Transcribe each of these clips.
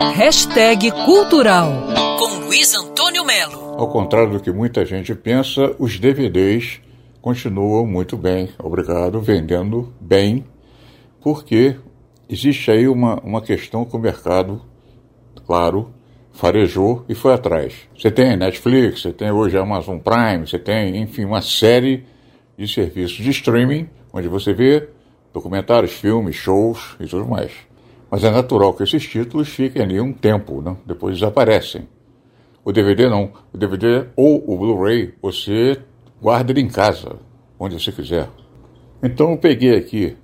Hashtag Cultural com Luiz Antônio Melo. Ao contrário do que muita gente pensa, os DVDs continuam muito bem, obrigado, vendendo bem, porque existe aí uma, uma questão que o mercado, claro, farejou e foi atrás. Você tem Netflix, você tem hoje Amazon Prime, você tem, enfim, uma série de serviços de streaming, onde você vê documentários, filmes, shows e tudo mais. Mas é natural que esses títulos fiquem ali um tempo, né? depois desaparecem. O DVD não. O DVD ou o Blu-ray você guarda ele em casa, onde você quiser. Então eu peguei aqui,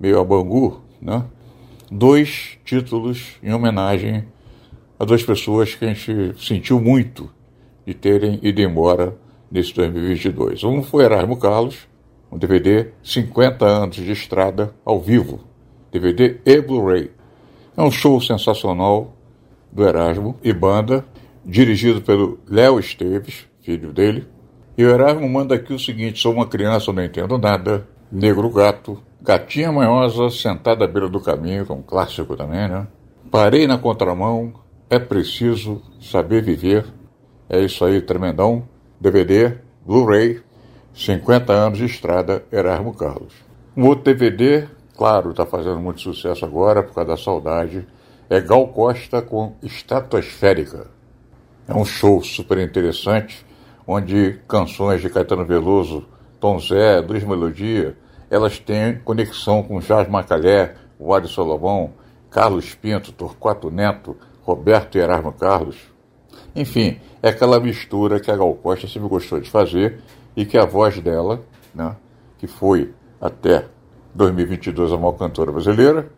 meio a Bangu, né? dois títulos em homenagem a duas pessoas que a gente sentiu muito de terem ido embora nesse 2022. Um foi Erasmo Carlos, um DVD 50 anos de estrada ao vivo, DVD e Blu-ray. É um show sensacional do Erasmo e banda, dirigido pelo Léo Esteves, filho dele. E o Erasmo manda aqui o seguinte: sou uma criança, não entendo nada, negro gato, gatinha manhosa sentada à beira do caminho, que é um clássico também, né? Parei na contramão, é preciso saber viver. É isso aí, tremendão. DVD, Blu-ray, 50 anos de estrada, Erasmo Carlos. Um outro DVD, claro, está fazendo muito sucesso agora por causa da saudade, é Gal Costa com Estratosférica. É um show super interessante, onde canções de Caetano Veloso, Tom Zé, Luiz Melodia, elas têm conexão com Jorge Macalé, Wadi Solomão, Carlos Pinto, Torquato Neto, Roberto e Erasmo Carlos. Enfim, é aquela mistura que a Gal Costa sempre gostou de fazer e que a voz dela, né, que foi até 2022 a maior cantora brasileira,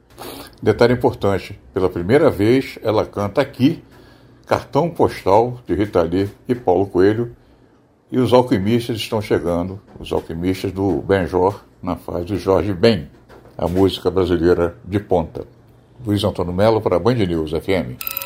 detalhe importante, pela primeira vez ela canta aqui Cartão Postal de Rita Lee e Paulo Coelho e os alquimistas estão chegando, os alquimistas do Benjor, na fase do Jorge Ben, a música brasileira de ponta. Luiz Antônio Melo para a Band News FM.